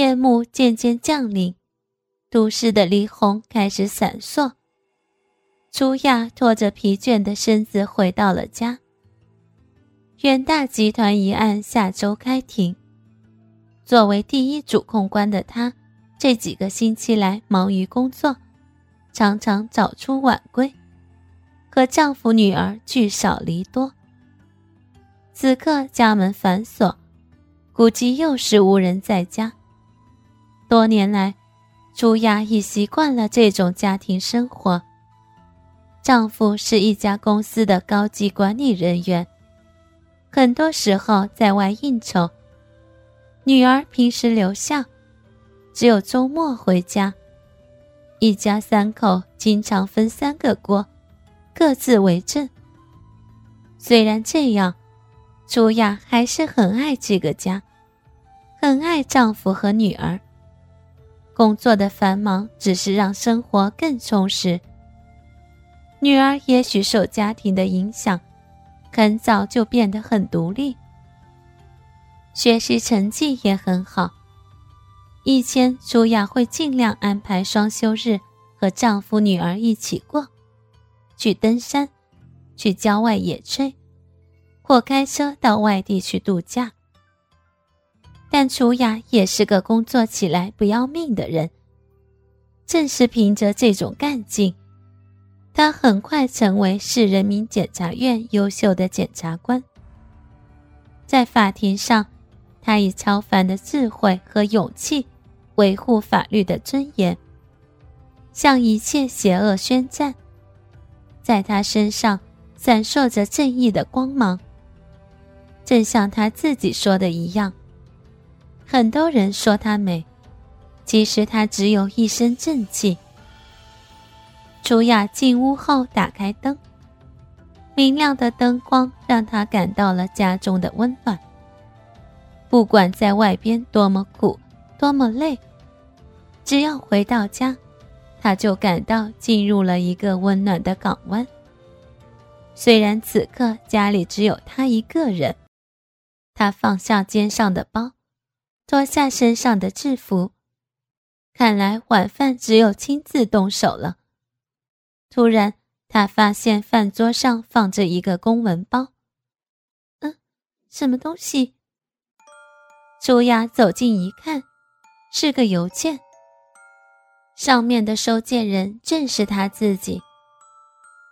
夜幕渐渐降临，都市的霓虹开始闪烁。朱亚拖着疲倦的身子回到了家。远大集团一案下周开庭，作为第一主控官的他，这几个星期来忙于工作，常常早出晚归，和丈夫女儿聚少离多。此刻家门反锁，估计又是无人在家。多年来，朱亚已习惯了这种家庭生活。丈夫是一家公司的高级管理人员。很多时候在外应酬，女儿平时留校，只有周末回家。一家三口经常分三个锅，各自为政。虽然这样，朱亚还是很爱这个家，很爱丈夫和女儿。工作的繁忙只是让生活更充实。女儿也许受家庭的影响。很早就变得很独立，学习成绩也很好。以前朱雅会尽量安排双休日和丈夫、女儿一起过，去登山，去郊外野炊，或开车到外地去度假。但楚雅也是个工作起来不要命的人，正是凭着这种干劲。他很快成为市人民检察院优秀的检察官。在法庭上，他以超凡的智慧和勇气维护法律的尊严，向一切邪恶宣战。在他身上闪烁着正义的光芒，正像他自己说的一样。很多人说她美，其实她只有一身正气。楚雅进屋后，打开灯。明亮的灯光让她感到了家中的温暖。不管在外边多么苦，多么累，只要回到家，她就感到进入了一个温暖的港湾。虽然此刻家里只有她一个人，她放下肩上的包，脱下身上的制服。看来晚饭只有亲自动手了。突然，他发现饭桌上放着一个公文包。嗯，什么东西？朱亚走近一看，是个邮件。上面的收件人正是他自己。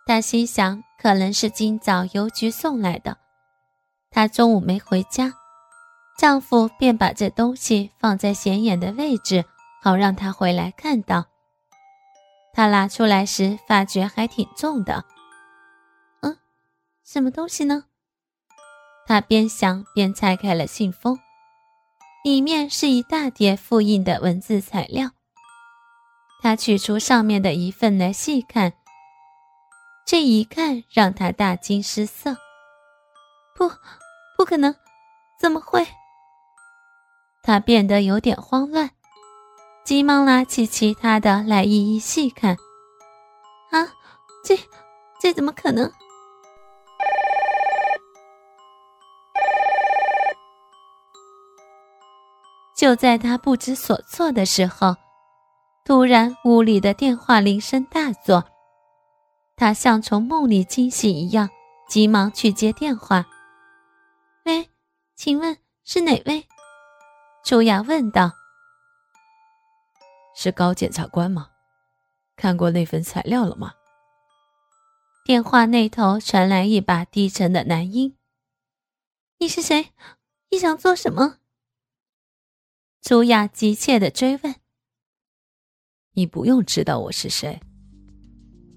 他心想，可能是今早邮局送来的。他中午没回家，丈夫便把这东西放在显眼的位置，好让她回来看到。他拿出来时，发觉还挺重的。嗯，什么东西呢？他边想边拆开了信封，里面是一大叠复印的文字材料。他取出上面的一份来细看，这一看让他大惊失色。不，不可能，怎么会？他变得有点慌乱。急忙拿起其他的来一一细看。啊，这这怎么可能？就在他不知所措的时候，突然屋里的电话铃声大作，他像从梦里惊醒一样，急忙去接电话。喂，请问是哪位？朱雅问道。是高检察官吗？看过那份材料了吗？电话那头传来一把低沉的男音：“你是谁？你想做什么？”朱雅急切的追问：“你不用知道我是谁。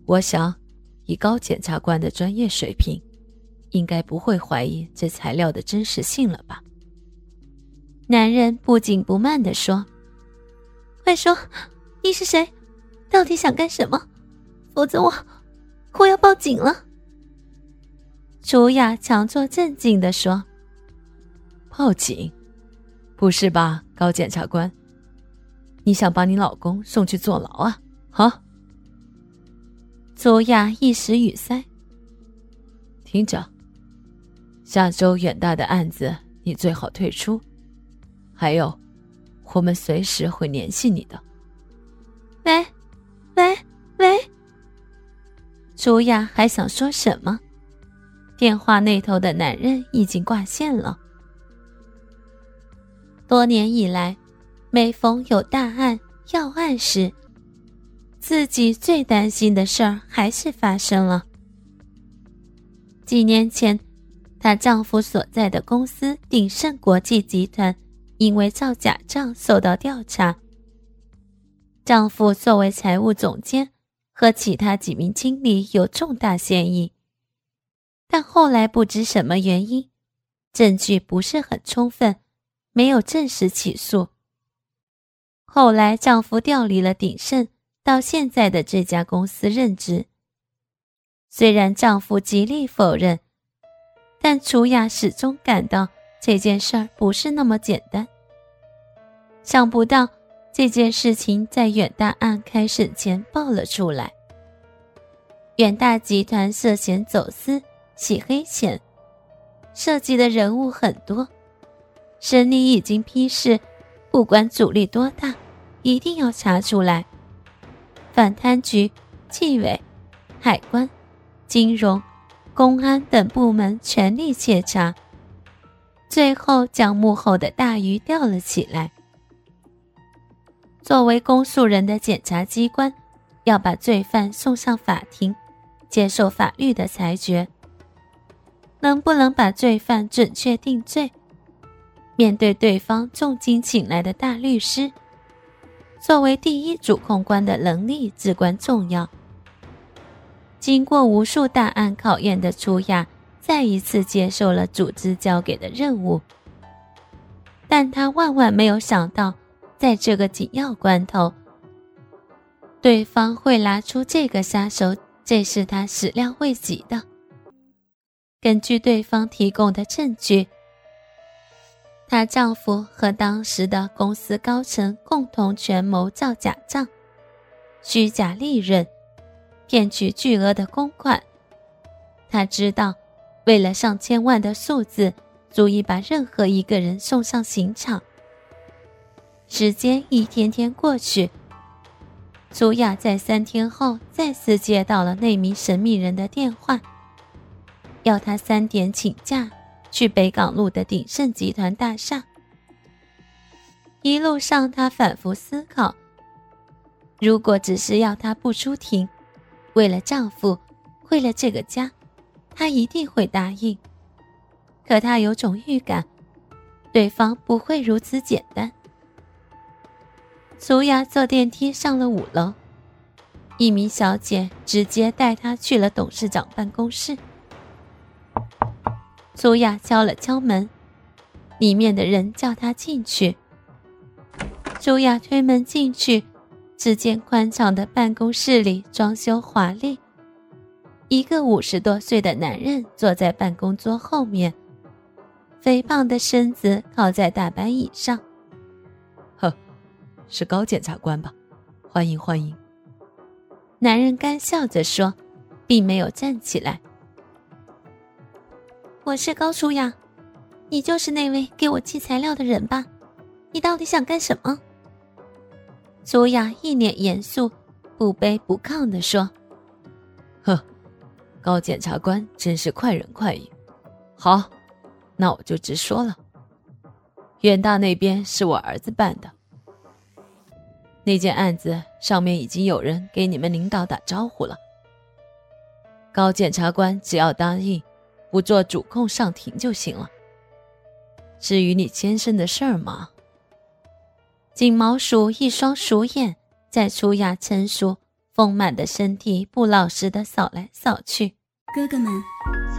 我想，以高检察官的专业水平，应该不会怀疑这材料的真实性了吧？”男人不紧不慢的说。快说，你是谁？到底想干什么？否则我，我要报警了。楚雅强作镇静的说：“报警？不是吧，高检察官？你想把你老公送去坐牢啊？啊？”楚雅一时语塞。听着，下周远大的案子，你最好退出。还有。我们随时会联系你的。喂，喂，喂。朱亚还想说什么，电话那头的男人已经挂线了。多年以来，每逢有大案要案时，自己最担心的事儿还是发生了。几年前，她丈夫所在的公司鼎盛国际集团因为造假账受到调查。丈夫作为财务总监，和其他几名经理有重大嫌疑，但后来不知什么原因，证据不是很充分，没有正式起诉。后来丈夫调离了鼎盛，到现在的这家公司任职。虽然丈夫极力否认，但楚雅始终感到这件事儿不是那么简单。想不到这件事情在远大案开审前爆了出来。远大集团涉嫌走私、洗黑钱，涉及的人物很多。省里已经批示，不管阻力多大，一定要查出来。反贪局、纪委、海关。金融、公安等部门全力彻查，最后将幕后的大鱼钓了起来。作为公诉人的检察机关，要把罪犯送上法庭，接受法律的裁决。能不能把罪犯准确定罪？面对对方重金请来的大律师，作为第一主控官的能力至关重要。经过无数大案考验的初雅，再一次接受了组织交给的任务。但他万万没有想到，在这个紧要关头，对方会拿出这个杀手，这是他始料未及的。根据对方提供的证据，她丈夫和当时的公司高层共同权谋造假账，虚假利润。骗取巨额的公款，他知道，为了上千万的数字，足以把任何一个人送上刑场。时间一天天过去，朱雅在三天后再次接到了那名神秘人的电话，要他三点请假去北港路的鼎盛集团大厦。一路上，他反复思考，如果只是要他不出庭。为了丈夫，为了这个家，她一定会答应。可她有种预感，对方不会如此简单。苏雅坐电梯上了五楼，一名小姐直接带她去了董事长办公室。苏雅敲了敲门，里面的人叫她进去。苏雅推门进去。只见宽敞的办公室里装修华丽，一个五十多岁的男人坐在办公桌后面，肥胖的身子靠在大板椅上。是高检察官吧？欢迎欢迎。男人干笑着说，并没有站起来。我是高舒雅，你就是那位给我寄材料的人吧？你到底想干什么？苏雅一脸严肃，不卑不亢地说：“呵，高检察官真是快人快语。好，那我就直说了。远大那边是我儿子办的，那件案子上面已经有人给你们领导打招呼了。高检察官只要答应不做主控上庭就行了。至于你先生的事儿嘛……”锦毛鼠一双鼠眼在楚雅成熟丰满的身体不老实的扫来扫去。哥哥们，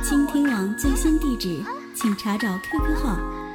倾听网最新地址，请查找 QQ 号